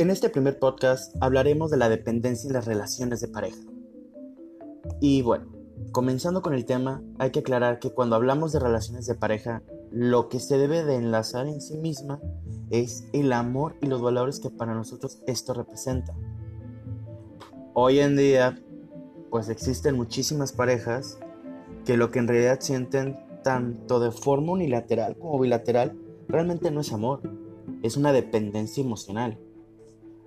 En este primer podcast hablaremos de la dependencia y las relaciones de pareja. Y bueno, comenzando con el tema, hay que aclarar que cuando hablamos de relaciones de pareja, lo que se debe de enlazar en sí misma es el amor y los valores que para nosotros esto representa. Hoy en día, pues existen muchísimas parejas que lo que en realidad sienten tanto de forma unilateral como bilateral realmente no es amor, es una dependencia emocional.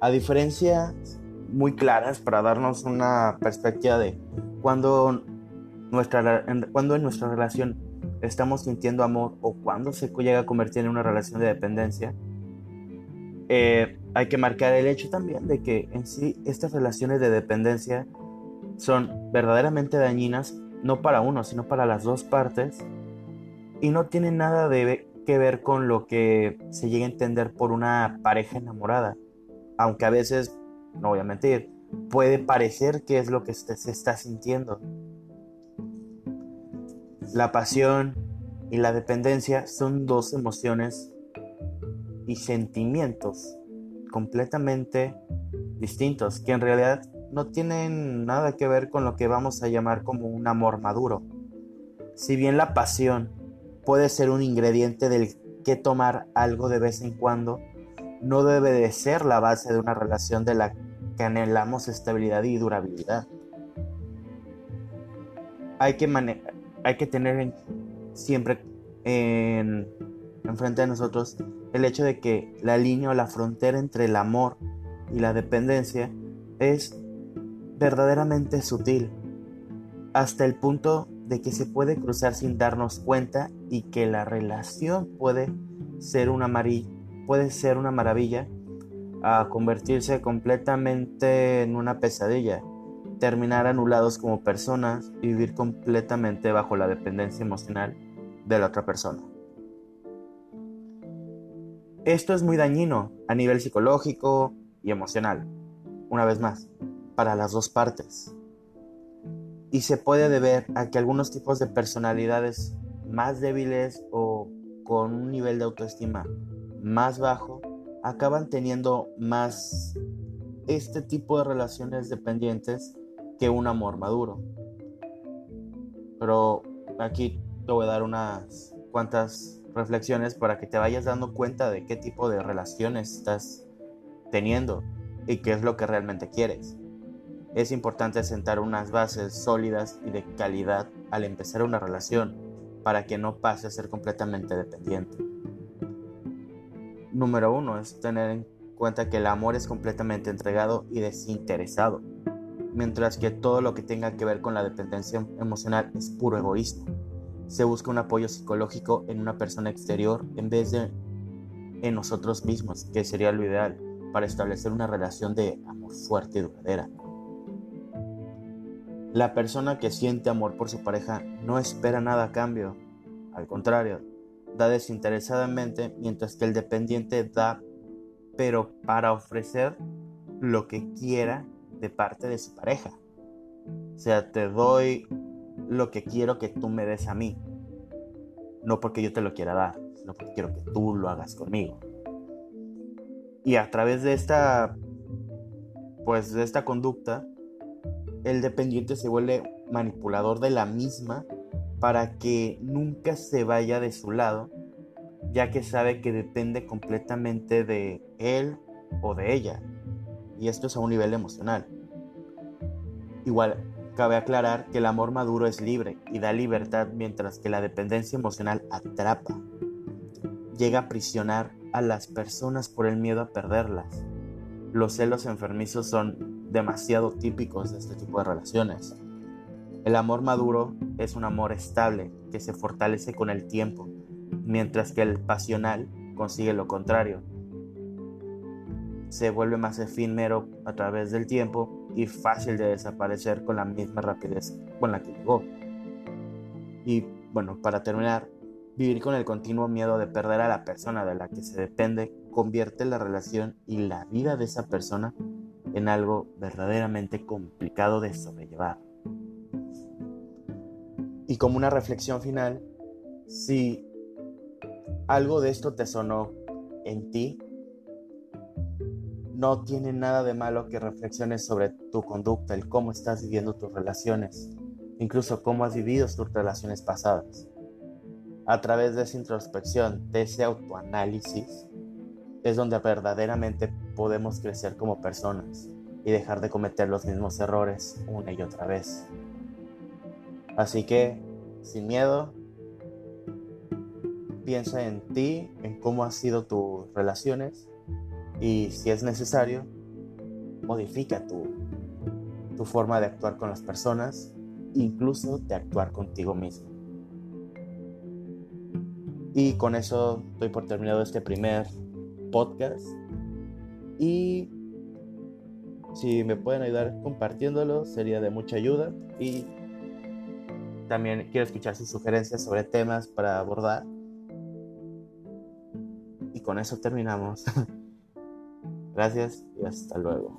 A diferencias muy claras para darnos una perspectiva de cuando, nuestra, cuando en nuestra relación estamos sintiendo amor o cuando se llega a convertir en una relación de dependencia, eh, hay que marcar el hecho también de que en sí estas relaciones de dependencia son verdaderamente dañinas no para uno, sino para las dos partes y no tienen nada que ver con lo que se llega a entender por una pareja enamorada. Aunque a veces, no voy a mentir, puede parecer que es lo que se está sintiendo. La pasión y la dependencia son dos emociones y sentimientos completamente distintos que en realidad no tienen nada que ver con lo que vamos a llamar como un amor maduro. Si bien la pasión puede ser un ingrediente del que tomar algo de vez en cuando, no debe de ser la base de una relación de la que anhelamos estabilidad y durabilidad. Hay que, tener siempre en, de nosotros el hecho de que la línea o la frontera entre el amor y la dependencia es verdaderamente sutil, hasta el punto de que se puede cruzar sin darnos cuenta y que la relación puede ser una, puede ser una maravilla a convertirse completamente en una pesadilla, terminar anulados como personas y vivir completamente bajo la dependencia emocional de la otra persona. Esto es muy dañino a nivel psicológico y emocional, una vez más, para las dos partes y se puede deber a que algunos tipos de personalidades más débiles o con un nivel de autoestima más bajo acaban teniendo más este tipo de relaciones dependientes que un amor maduro. Pero aquí te voy a dar unas cuantas reflexiones para que te vayas dando cuenta de qué tipo de relaciones estás teniendo y qué es lo que realmente quieres. Es importante sentar unas bases sólidas y de calidad al empezar una relación para que no pase a ser completamente dependiente. Número uno es tener en cuenta que el amor es completamente entregado y desinteresado, mientras que todo lo que tenga que ver con la dependencia emocional es puro egoísmo. Se busca un apoyo psicológico en una persona exterior en vez de en nosotros mismos, que sería lo ideal para establecer una relación de amor fuerte y duradera. La persona que siente amor por su pareja no espera nada a cambio, al contrario, da desinteresadamente, mientras que el dependiente da, pero para ofrecer lo que quiera de parte de su pareja. O sea, te doy lo que quiero que tú me des a mí, no porque yo te lo quiera dar, sino porque quiero que tú lo hagas conmigo. Y a través de esta, pues de esta conducta, el dependiente se vuelve manipulador de la misma para que nunca se vaya de su lado, ya que sabe que depende completamente de él o de ella. Y esto es a un nivel emocional. Igual, cabe aclarar que el amor maduro es libre y da libertad, mientras que la dependencia emocional atrapa. Llega a prisionar a las personas por el miedo a perderlas. Los celos enfermizos son demasiado típicos de este tipo de relaciones. El amor maduro es un amor estable que se fortalece con el tiempo, mientras que el pasional consigue lo contrario. Se vuelve más efímero a través del tiempo y fácil de desaparecer con la misma rapidez con la que llegó. Y bueno, para terminar, vivir con el continuo miedo de perder a la persona de la que se depende convierte la relación y la vida de esa persona en algo verdaderamente complicado de sobrellevar. Y como una reflexión final, si algo de esto te sonó en ti, no tiene nada de malo que reflexiones sobre tu conducta, el cómo estás viviendo tus relaciones, incluso cómo has vivido tus relaciones pasadas. A través de esa introspección, de ese autoanálisis, es donde verdaderamente podemos crecer como personas y dejar de cometer los mismos errores una y otra vez. Así que, sin miedo, piensa en ti, en cómo han sido tus relaciones y si es necesario, modifica tu, tu forma de actuar con las personas, incluso de actuar contigo mismo. Y con eso doy por terminado este primer podcast. Y si me pueden ayudar compartiéndolo, sería de mucha ayuda. Y también quiero escuchar sus sugerencias sobre temas para abordar. Y con eso terminamos. Gracias y hasta luego.